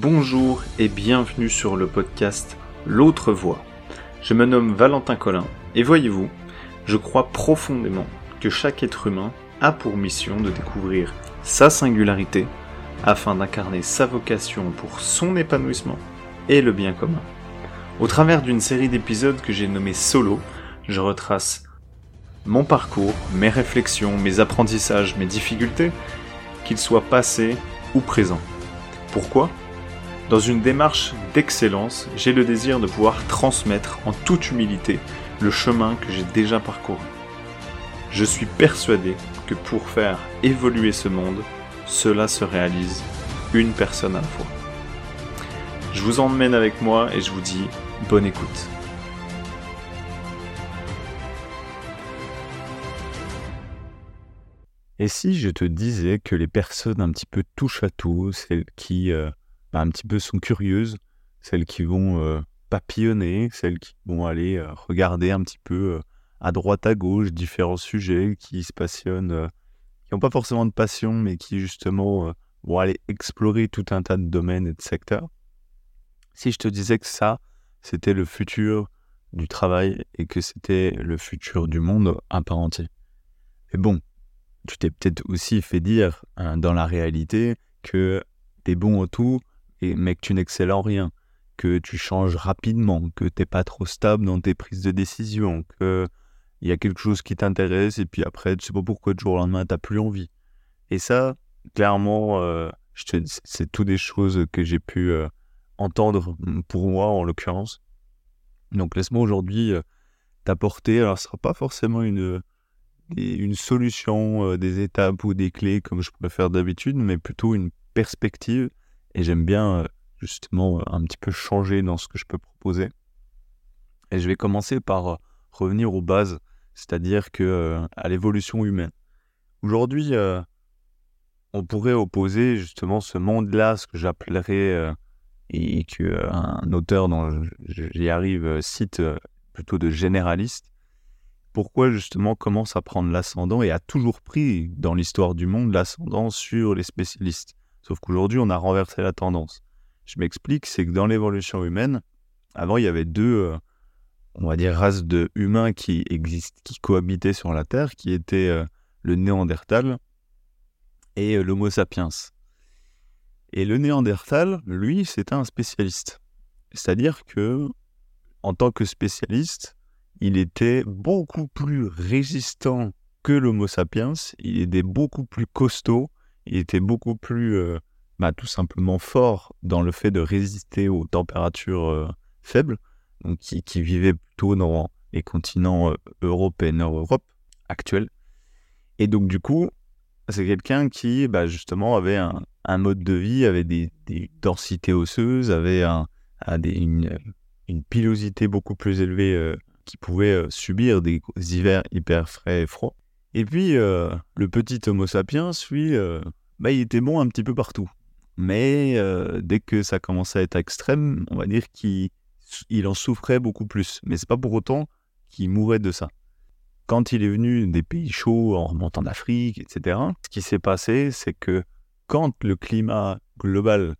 Bonjour et bienvenue sur le podcast L'autre voix. Je me nomme Valentin Collin et voyez-vous, je crois profondément que chaque être humain a pour mission de découvrir sa singularité afin d'incarner sa vocation pour son épanouissement et le bien commun. Au travers d'une série d'épisodes que j'ai nommé Solo, je retrace mon parcours, mes réflexions, mes apprentissages, mes difficultés, qu'ils soient passés ou présents. Pourquoi? Dans une démarche d'excellence, j'ai le désir de pouvoir transmettre en toute humilité le chemin que j'ai déjà parcouru. Je suis persuadé que pour faire évoluer ce monde, cela se réalise une personne à la fois. Je vous emmène avec moi et je vous dis bonne écoute. Et si je te disais que les personnes un petit peu touche à tout, celles qui euh, bah, un petit peu sont curieuses, celles qui vont euh, papillonner, celles qui vont aller euh, regarder un petit peu à droite à gauche différents sujets, qui se passionnent, qui n'ont pas forcément de passion, mais qui justement vont aller explorer tout un tas de domaines et de secteurs. Si je te disais que ça, c'était le futur du travail et que c'était le futur du monde à part entier. Et bon, tu t'es peut-être aussi fait dire hein, dans la réalité que tu es bon au tout, et, mais que tu n'excelles en rien, que tu changes rapidement, que t'es pas trop stable dans tes prises de décision, que il y a quelque chose qui t'intéresse et puis après, tu sais pas pourquoi du jour au lendemain, t'as plus envie. Et ça, clairement, euh, c'est tout des choses que j'ai pu euh, entendre pour moi en l'occurrence. Donc laisse-moi aujourd'hui euh, t'apporter, alors ce sera pas forcément une une solution, euh, des étapes ou des clés comme je faire d'habitude, mais plutôt une perspective. Et j'aime bien euh, justement euh, un petit peu changer dans ce que je peux proposer. Et je vais commencer par revenir aux bases, c'est-à-dire que à l'évolution humaine. Aujourd'hui, on pourrait opposer justement ce monde-là, ce que j'appellerais et que un auteur dont j'y arrive cite plutôt de généraliste, pourquoi justement commence à prendre l'ascendant et a toujours pris dans l'histoire du monde l'ascendant sur les spécialistes? Sauf qu'aujourd'hui, on a renversé la tendance. Je m'explique, c'est que dans l'évolution humaine, avant, il y avait deux, euh, on va dire, races de humains qui existent, qui cohabitaient sur la Terre, qui étaient euh, le Néandertal et euh, l'Homo sapiens. Et le Néandertal, lui, c'était un spécialiste. C'est-à-dire que, en tant que spécialiste, il était beaucoup plus résistant que l'Homo sapiens, il était beaucoup plus costaud, il était beaucoup plus euh, bah, tout simplement fort dans le fait de résister aux températures euh, faibles, donc qui, vivait plutôt dans les continents euh, Europe et Nord-Europe actuels. Et donc du coup, c'est quelqu'un qui bah, justement avait un, mode de vie, avait des, densités osseuses, avait une, une, pilosité beaucoup plus élevée qui pouvait euh, subir des hivers hyper frais et froids. Et puis, euh, le petit Homo sapiens, lui, euh, bah, il était bon un petit peu partout. Mais dès que ça commençait à être extrême, on va dire qu'il en souffrait beaucoup plus. Mais c'est pas pour autant qu'il mourait de ça. Quand il est venu des pays chauds, en remontant d'Afrique, etc., ce qui s'est passé, c'est que quand le climat global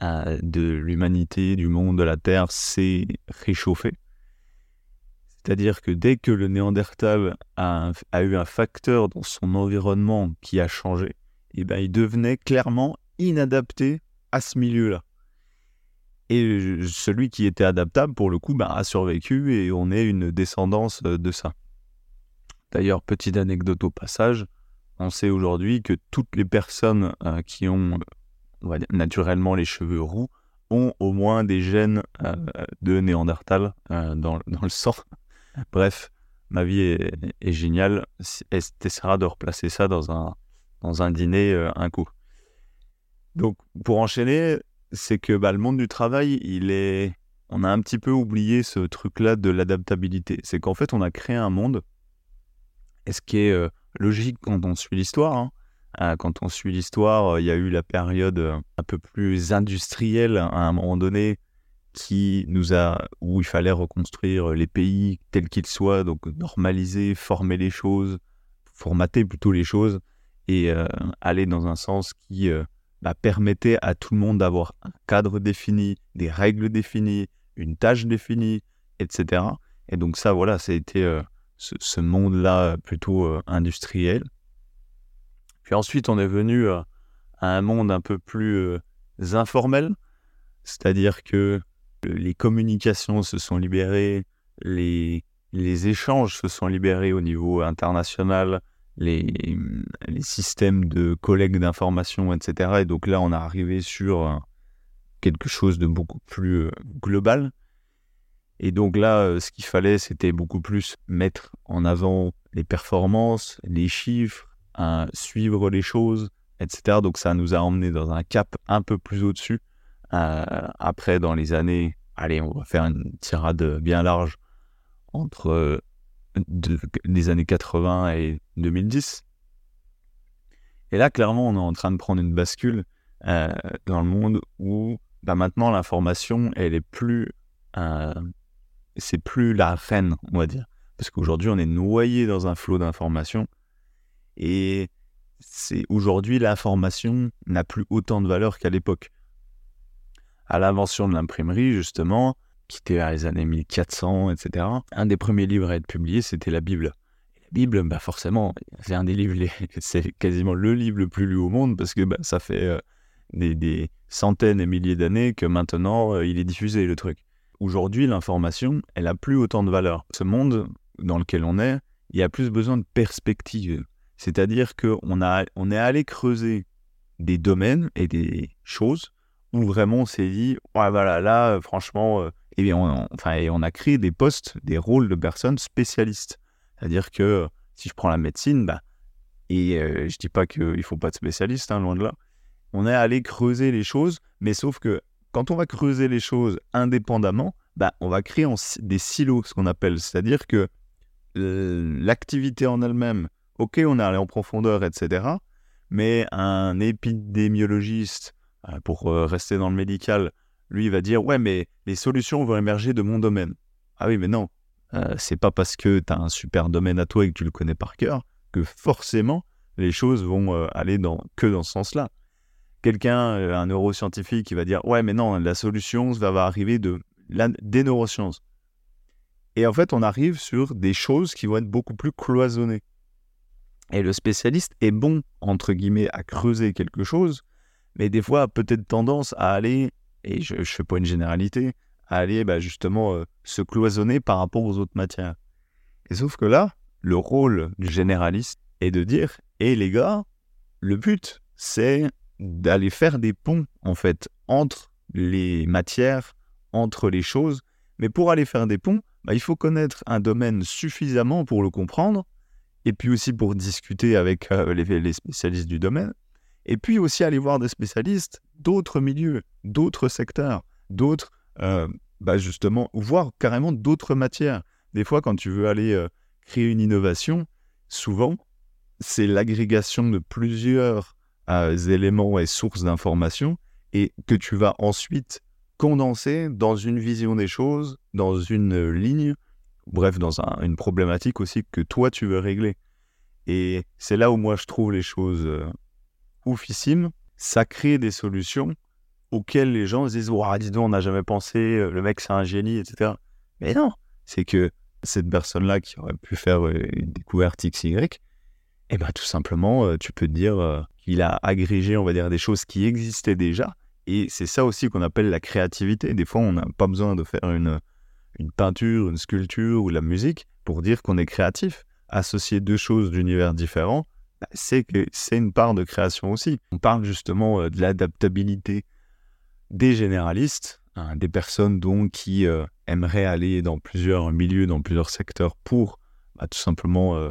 de l'humanité, du monde, de la Terre s'est réchauffé, c'est-à-dire que dès que le Néandertal a, eu un facteur dans son environnement qui a changé, eh ben, il devenait clairement inadapté à ce milieu-là. Et celui qui était adaptable, pour le coup, ben, a survécu et on est une descendance de ça. D'ailleurs, petite anecdote au passage, on sait aujourd'hui que toutes les personnes euh, qui ont naturellement les cheveux roux ont au moins des gènes euh, de Néandertal euh, dans, dans, le sang. Bref, ma vie est, géniale. Essaiera de replacer ça dans un, dans un dîner euh, un coup. Donc, pour enchaîner, c'est que bah, le monde du travail, il est. On a un petit peu oublié ce truc-là de l'adaptabilité. C'est qu'en fait, on a créé un monde. Et ce qui est euh, logique quand on suit l'histoire. Hein. Euh, quand on suit l'histoire, il y a eu la période un peu plus industrielle à un moment donné qui nous a, où il fallait reconstruire les pays tels qu'ils soient, donc normaliser, former les choses, formater plutôt les choses, et euh, aller dans un sens qui euh, bah, permettait à tout le monde d'avoir un cadre défini, des règles définies, une tâche définie, etc. Et donc ça, voilà, ça a été euh, ce, monde-là plutôt industriel. Puis ensuite, on est venu à un monde un peu plus informel, c'est-à-dire que les communications se sont libérées, les, les échanges se sont libérés au niveau international, les, systèmes de collecte d'informations, etc. Et donc là, on est arrivé sur quelque chose de beaucoup plus euh, global. Et donc là, euh, ce qu'il fallait, c'était beaucoup plus mettre en avant les performances, les chiffres, suivre les choses, etc. Donc ça nous a emmené dans un cap un peu plus au-dessus. Euh, après, dans les années, allez, on va faire une tirade bien large entre les années 80 et 2010. Et là, clairement, on est en train de prendre une bascule euh, dans le monde où bah, maintenant l'information, elle est plus, euh, c'est plus la reine, on va dire, parce qu'aujourd'hui, on est noyé dans un flot d'informations et c'est aujourd'hui l'information n'a plus autant de valeur qu'à l'époque. À l'invention de l'imprimerie, justement, qui était vers les années 1400, etc. Un des premiers livres à être publié, c'était la Bible. la Bible, bah forcément, c'est un des livres, c'est quasiment le livre le plus lu au monde parce que bah, ça fait euh, des, centaines et milliers d'années que maintenant euh, il est diffusé le truc. Aujourd'hui, l'information, elle a plus autant de valeur. Ce monde dans lequel on est, il y a plus besoin de perspective. C'est-à-dire qu'on on est allé creuser des domaines et des choses où vraiment on s'est dit, ouais, voilà, là, franchement, euh, et bien on, enfin, on a créé des postes, des rôles de personnes spécialistes. C'est-à-dire que si je prends la médecine, bah, et euh, je dis pas qu'il ne faut pas de spécialistes, hein, loin de là, on est allé creuser les choses, mais sauf que quand on va creuser les choses indépendamment, bah, on va créer des silos, ce qu'on appelle. C'est-à-dire que l'activité en elle-même, ok, on est allé en profondeur, etc. Mais un épidémiologiste, euh, pour euh, rester dans le médical, lui, il va dire Ouais, mais les solutions vont émerger de mon domaine. Ah oui, mais non. Euh, c'est pas parce que tu as un super domaine à toi et que tu le connais par cœur que forcément les choses vont euh, aller que dans ce sens-là. Quelqu'un, euh, un neuroscientifique, qui va dire Ouais, mais non, la solution va, arriver de la, des neurosciences. Et en fait, on arrive sur des choses qui vont être beaucoup plus cloisonnées. Et le spécialiste est bon, entre guillemets, à creuser quelque chose, mais des fois a peut-être tendance à aller et je ne fais pas une généralité, à aller bah, justement euh, se cloisonner par rapport aux autres matières. Et sauf que là, le rôle du généraliste est de dire Et les gars, le but, c'est d'aller faire des ponts, en fait, entre les matières, entre les choses. Mais pour aller faire des ponts, bah, il faut connaître un domaine suffisamment pour le comprendre, et puis aussi pour discuter avec euh, les spécialistes du domaine, et puis aussi aller voir des spécialistes d'autres milieux, d'autres secteurs, d'autres, euh, bah justement, voire carrément d'autres matières. Des fois, quand tu veux aller euh, créer une innovation, souvent, c'est l'agrégation de plusieurs euh, éléments et sources d'informations et que tu vas ensuite condenser dans une vision des choses, dans une ligne, bref, dans une problématique aussi que toi, tu veux régler. Et c'est là où moi, je trouve les choses oufissimes, ça crée des solutions auxquelles les gens se disent Ouah, dis donc, on n'a jamais pensé, euh, le mec c'est un génie, etc. Mais non, c'est que cette personne-là qui aurait pu faire euh, une découverte XY, eh ben, tout simplement, euh, tu peux te dire qu'il a agrégé, on va dire, des choses qui existaient déjà. Et c'est ça aussi qu'on appelle la créativité. Des fois, on n'a pas besoin de faire une, une peinture, une sculpture ou la musique pour dire qu'on est créatif. Associer deux choses d'univers différents, c'est que c'est une part de création aussi. On parle justement euh, de l'adaptabilité des généralistes, hein, des personnes donc qui euh, aimeraient aller dans plusieurs milieux, dans plusieurs secteurs pour bah, tout simplement euh,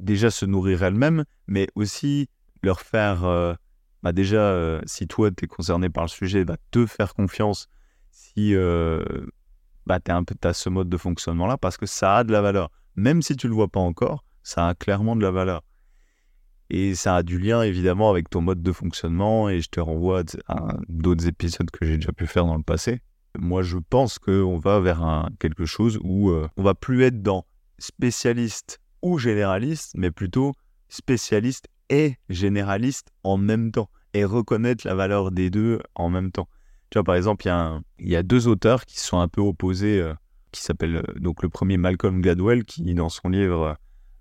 déjà se nourrir elles-mêmes, mais aussi leur faire, bah, déjà, si toi tu es concerné par le sujet, te faire confiance si bah, tu as ce mode de fonctionnement-là, parce que ça a de la valeur. Même si tu ne le vois pas encore, ça a clairement de la valeur. Et ça a du lien évidemment avec ton mode de fonctionnement et je te renvoie à d'autres épisodes que j'ai déjà pu faire dans le passé. Moi je pense qu'on va vers quelque chose où euh, on va plus être dans spécialiste ou généraliste, mais plutôt spécialiste et généraliste en même temps. et reconnaître la valeur des deux en même temps. Tu vois, par exemple, il y, a deux auteurs qui sont un peu opposés, euh, qui s'appellent euh, donc le premier Malcolm Gladwell, qui dans son livre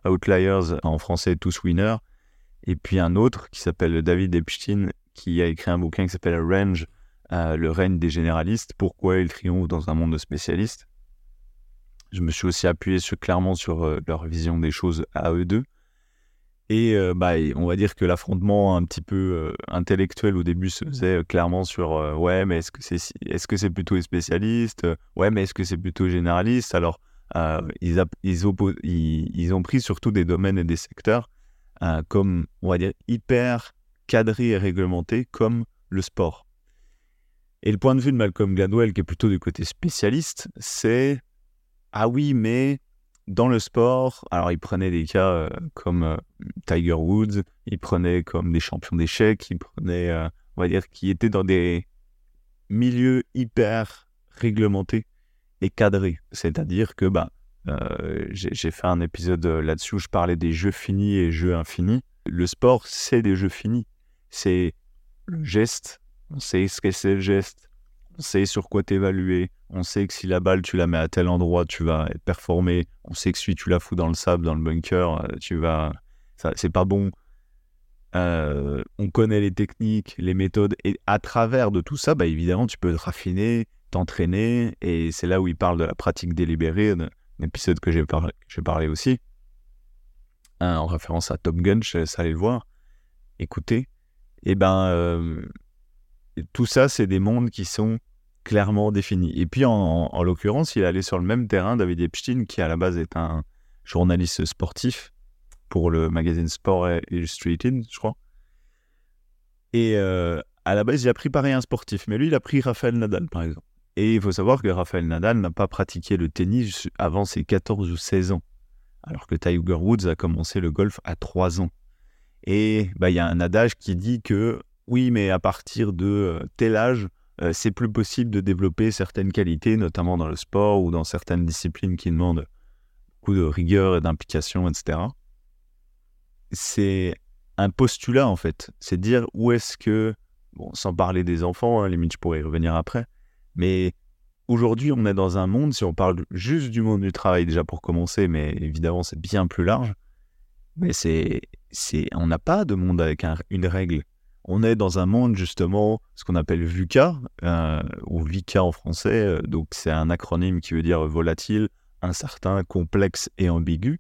euh, Outliers, en français Tous Winners, et puis un autre qui s'appelle David Epstein, qui a écrit un bouquin qui s'appelle Range, le règne des généralistes, pourquoi ils triomphent dans un monde de spécialistes. Je me suis aussi appuyé clairement sur leur vision des choses à eux deux. Et bah, on va dire que l'affrontement un petit peu intellectuel au début se faisait clairement sur ouais, mais est-ce que c'est est-ce que c'est plutôt les spécialistes Ouais, mais est-ce que c'est plutôt généraliste? Alors ils, ont pris surtout des domaines et des secteurs comme on va dire hyper cadrés et réglementés comme le sport. Et le point de vue de Malcolm Gladwell, qui est plutôt du côté spécialiste, c'est ah oui, mais dans le sport, alors il prenait des cas euh, comme euh, Tiger Woods, il prenait comme des champions d'échecs, il prenait, euh, on va dire, qui étaient dans des milieux hyper réglementés et cadrés. C'est-à-dire que bah, j'ai fait un épisode là-dessus où je parlais des jeux finis et jeux infinis. Le sport, c'est des jeux finis. C'est le geste, on sait ce que c'est le geste, on sait sur quoi t'évaluer, on sait que si la balle tu la mets à tel endroit, tu vas être performé, on sait que si tu la fous dans le sable, dans le bunker, euh, tu vas, c'est pas bon. Euh, on connaît les techniques, les méthodes, et à travers de tout ça, bah, évidemment, tu peux te raffiner, t'entraîner, et c'est là où il parle de la pratique délibérée, épisode que j'ai parlé, aussi, hein, en référence à Top Gun, je aller le voir, écoutez, et ben euh, tout ça, c'est des mondes qui sont clairement définis. Et puis, en, l'occurrence, il est allé sur le même terrain, David Epstein, qui à la base est un journaliste sportif pour le magazine Sport Illustrated, je crois. Et euh, à la base, il a pris pareil un sportif, mais lui, il a pris Rafael Nadal, par exemple. Et il faut savoir que Rafael Nadal n'a pas pratiqué le tennis avant ses 14 ou 16 ans, alors que Tiger Woods a commencé le golf à 3 ans. Et bah, il y a un adage qui dit que oui, mais à partir de euh, tel âge, euh, c'est plus possible de développer certaines qualités, notamment dans le sport ou dans certaines disciplines qui demandent beaucoup de rigueur et d'implication, etc. C'est un postulat en fait, c'est dire où est-ce que, bon, sans parler des enfants, hein, limite je pourrais y revenir après, mais aujourd'hui on est dans un monde, si on parle juste du monde du travail déjà pour commencer, mais évidemment c'est bien plus large, mais c'est, c'est, on n'a pas de monde avec une règle on est dans un monde justement, ce qu'on appelle VUCA, euh, ou VICA en français, euh, donc c'est un acronyme qui veut dire volatile, incertain, complexe et ambigu.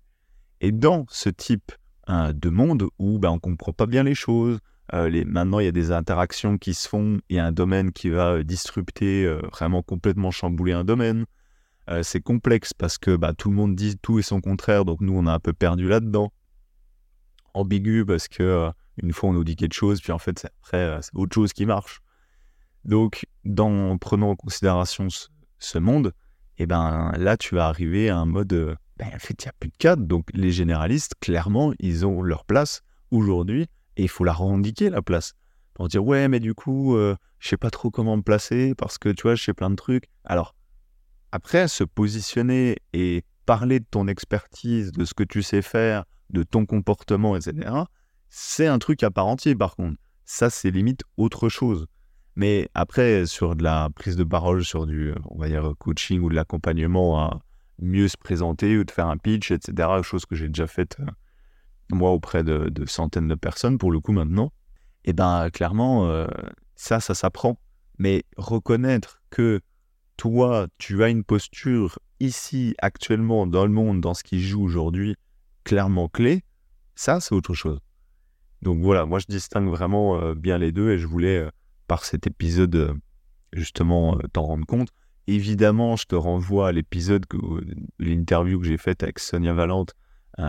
Et dans ce type euh, de monde où ben, on ne comprend pas bien les choses, les, maintenant il y a des interactions qui se font, il y a un domaine qui va disrupter, vraiment complètement chambouler un domaine. c'est complexe parce que bah, tout le monde dit tout et son contraire, donc nous on a un peu perdu là-dedans. Ambigu parce que une fois, on nous dit quelque chose, puis en fait, après, euh, c'est autre chose qui marche. Donc, dans prenant en considération ce, monde, eh ben là, tu vas arriver à un mode. Euh, ben, en fait, il n'y a plus de cadre. Donc, les généralistes, clairement, ils ont leur place aujourd'hui et il faut la revendiquer, la place. Pour dire, ouais, mais du coup, euh, je sais pas trop comment me placer parce que tu vois, je sais plein de trucs. Alors, après, se positionner et parler de ton expertise, de ce que tu sais faire, de ton comportement, etc., c'est un truc à part entier, par contre. Ça, c'est limite autre chose. Mais après, sur de la prise de parole, sur du, on va dire, coaching ou de l'accompagnement à mieux se présenter ou de faire un pitch, etc., chose que j'ai déjà faite, euh, moi, auprès de, centaines de personnes, pour le coup, maintenant, et eh ben clairement, euh, ça, ça s'apprend. Mais reconnaître que toi, tu as une posture ici, actuellement, dans le monde, dans ce qui joue aujourd'hui, clairement clé, ça, c'est autre chose. Donc voilà, moi je distingue vraiment euh, bien les deux et je voulais, euh, par cet épisode, justement, t'en rendre compte. Évidemment, je te renvoie à l'épisode, l'interview que j'ai faite avec Sonia Valente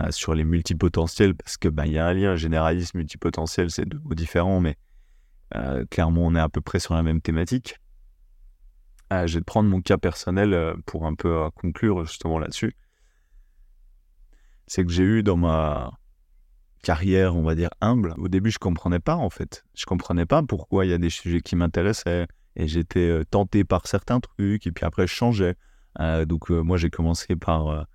sur les multipotentiels, parce que ben, y a un lien généraliste multipotentiel, c'est deux mots différents, mais clairement on est à peu près sur la même thématique. je vais prendre mon cas personnel pour un peu conclure justement là-dessus. C'est que j'ai eu dans ma carrière, on va dire, humble, au début, je comprenais pas, en fait. Je comprenais pas pourquoi il y a des sujets qui m'intéressaient. Et j'étais euh, tenté par certains trucs, et puis après, je changeais. Euh, donc, euh, moi, j'ai commencé par,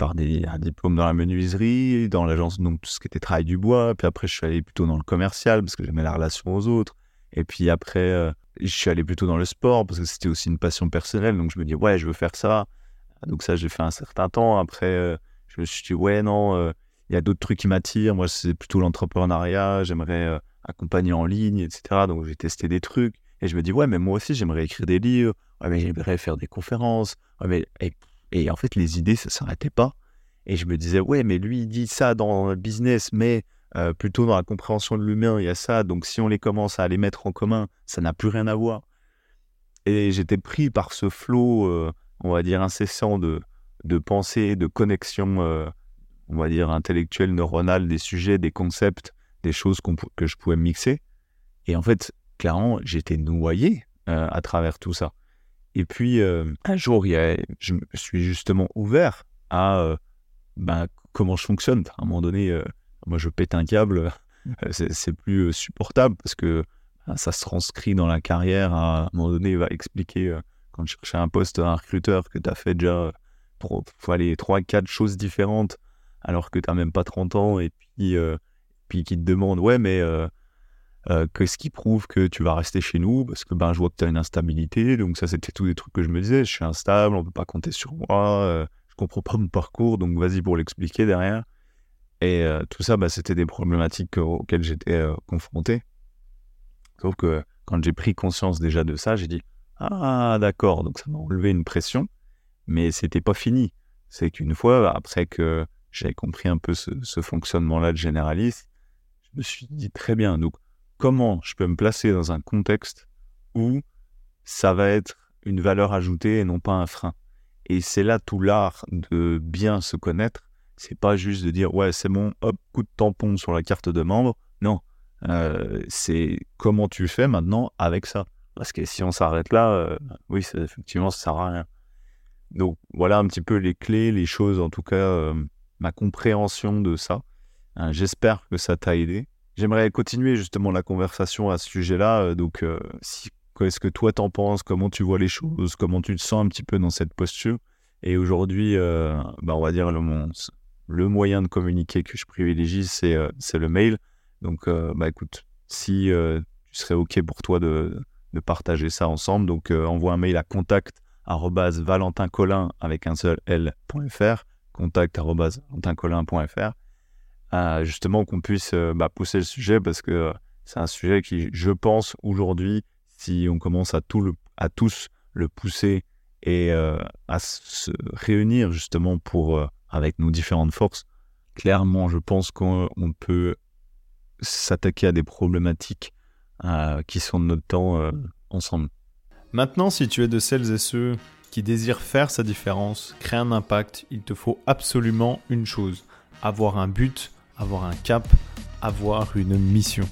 par des, un diplôme dans la menuiserie, dans l'agence, donc tout ce qui était travail du bois. Puis après, je suis allé plutôt dans le commercial parce que j'aimais la relation aux autres. Et puis après, euh, je suis allé plutôt dans le sport parce que c'était aussi une passion personnelle. Donc je me dis, ouais, je veux faire ça. Donc ça, j'ai fait un certain temps. Après, euh, je me suis dit, ouais, non, euh, il y a d'autres trucs qui m'attirent. Moi, c'est plutôt l'entrepreneuriat. J'aimerais accompagner en ligne, etc. Donc j'ai testé des trucs. Et je me dis, ouais, mais moi aussi, j'aimerais écrire des livres. Ouais, mais j'aimerais faire des conférences. Ouais, mais... en fait, les idées, ça s'arrêtait pas. Et je me disais, ouais, mais lui, il dit ça dans le business, mais euh, plutôt dans la compréhension de l'humain, il y a ça. Donc si on les commence à les mettre en commun, ça n'a plus rien à voir. Et j'étais pris par ce flot, euh, on va dire, incessant de, de pensée, de connexion, euh, on va dire, intellectuelle, neuronale, des sujets, des concepts, des choses que je pouvais mixer. Et en fait, clairement, j'étais noyé à travers tout ça. Et puis, un jour, il y a, je me suis justement ouvert à ben, comment je fonctionne. À un moment donné, moi je pète un câble, euh, c'est plus euh, supportable parce que ben, ça se transcrit dans la carrière. À un moment donné, il va expliquer euh, quand je cherchais un poste à un recruteur que tu as fait déjà pour, aller 3-4 choses différentes alors que tu n'as même pas 30 ans et puis, puis qui te demande Ouais, mais qu'est-ce qui prouve que tu vas rester chez nous Parce que ben, je vois que tu as une instabilité. Donc, ça, c'était tous des trucs que je me disais Je suis instable, on ne peut pas compter sur moi, je comprends pas mon parcours, donc vas-y pour l'expliquer derrière. Et euh, tout ça, bah, c'était des problématiques auxquelles j'étais euh, confronté. Sauf que quand j'ai pris conscience déjà de ça, j'ai dit Ah, d'accord, donc ça m'a enlevé une pression, mais c'était pas fini. C'est qu'une fois, après que j'avais compris un peu ce, fonctionnement-là de généraliste, je me suis dit très bien, donc comment je peux me placer dans un contexte où ça va être une valeur ajoutée et non pas un frein. Et c'est là tout l'art de bien se connaître c'est pas juste de dire ouais c'est bon, hop, coup de tampon sur la carte de membre. Non, euh, c'est comment tu fais maintenant avec ça. Parce que si on s'arrête là, euh, oui, effectivement, ça sert à rien. Donc voilà un petit peu les clés, les choses, en tout cas, euh, ma compréhension de ça. J'espère que ça t'a aidé. J'aimerais continuer justement la conversation à ce sujet-là. donc, si, qu'est-ce que toi t'en penses? Comment tu vois les choses? Comment tu te sens un petit peu dans cette posture? Et aujourd'hui, bah, on va dire le, moyen de communiquer que je privilégie, c'est euh, le mail. Donc, euh, bah, écoute, si euh, tu serais OK pour toi de, partager ça ensemble, donc envoie un mail à contact valentincolin avec un seul l.fr, contact justement qu'on puisse bah, pousser le sujet parce que c'est un sujet qui, je pense, aujourd'hui, si on commence à, tout à tous le pousser et à se réunir justement pour avec nos différentes forces, clairement, je pense qu'on peut s'attaquer à des problématiques euh, qui sont de notre temps euh, ensemble. Maintenant, si tu es de celles et ceux qui désirent faire sa différence, créer un impact, il te faut absolument une chose, avoir un but, avoir un cap, avoir une mission.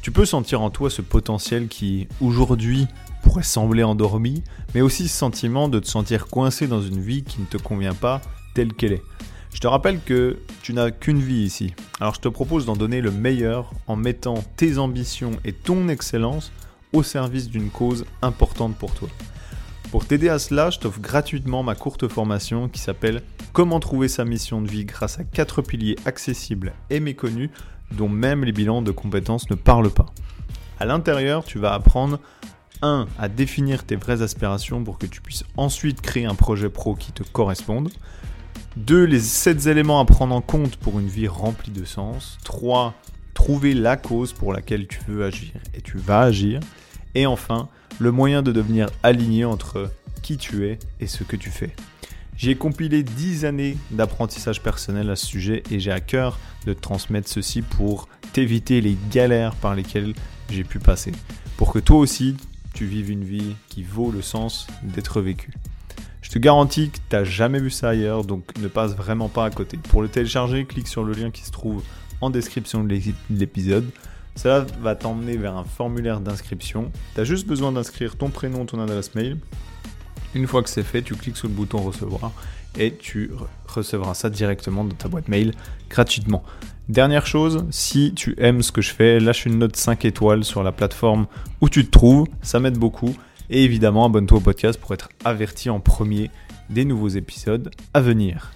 Tu peux sentir en toi ce potentiel qui, aujourd'hui, pourrait sembler endormi, mais aussi ce sentiment de te sentir coincé dans une vie qui ne te convient pas telle qu'elle est. Je te rappelle que tu n'as qu'une vie ici. Alors je te propose d'en donner le meilleur en mettant tes ambitions et ton excellence au service d'une cause importante pour toi. Pour t'aider à cela, je t'offre gratuitement ma courte formation qui s'appelle Comment trouver sa mission de vie grâce à quatre piliers accessibles et méconnus dont même les bilans de compétences ne parlent pas. À l'intérieur, tu vas apprendre 1. à définir tes vraies aspirations pour que tu puisses ensuite créer un projet pro qui te corresponde. 2. Les 7 éléments à prendre en compte pour une vie remplie de sens. 3. Trouver la cause pour laquelle tu veux agir et tu vas agir. Et enfin, le moyen de devenir aligné entre qui tu es et ce que tu fais. J'ai compilé 10 années d'apprentissage personnel à ce sujet et j'ai à cœur de te transmettre ceci pour t'éviter les galères par lesquelles j'ai pu passer. Pour que toi aussi, tu vives une vie qui vaut le sens d'être vécue. Je te garantis que tu n'as jamais vu ça ailleurs, donc ne passe vraiment pas à côté. Pour le télécharger, clique sur le lien qui se trouve en description de l'épisode. Cela va t'emmener vers un formulaire d'inscription. Tu as juste besoin d'inscrire ton prénom, ton adresse mail. Une fois que c'est fait, tu cliques sur le bouton recevoir et tu recevras ça directement dans ta boîte mail gratuitement. Dernière chose, si tu aimes ce que je fais, lâche une note 5 étoiles sur la plateforme où tu te trouves, ça m'aide beaucoup. Et évidemment, abonne-toi au podcast pour être averti en premier des nouveaux épisodes à venir.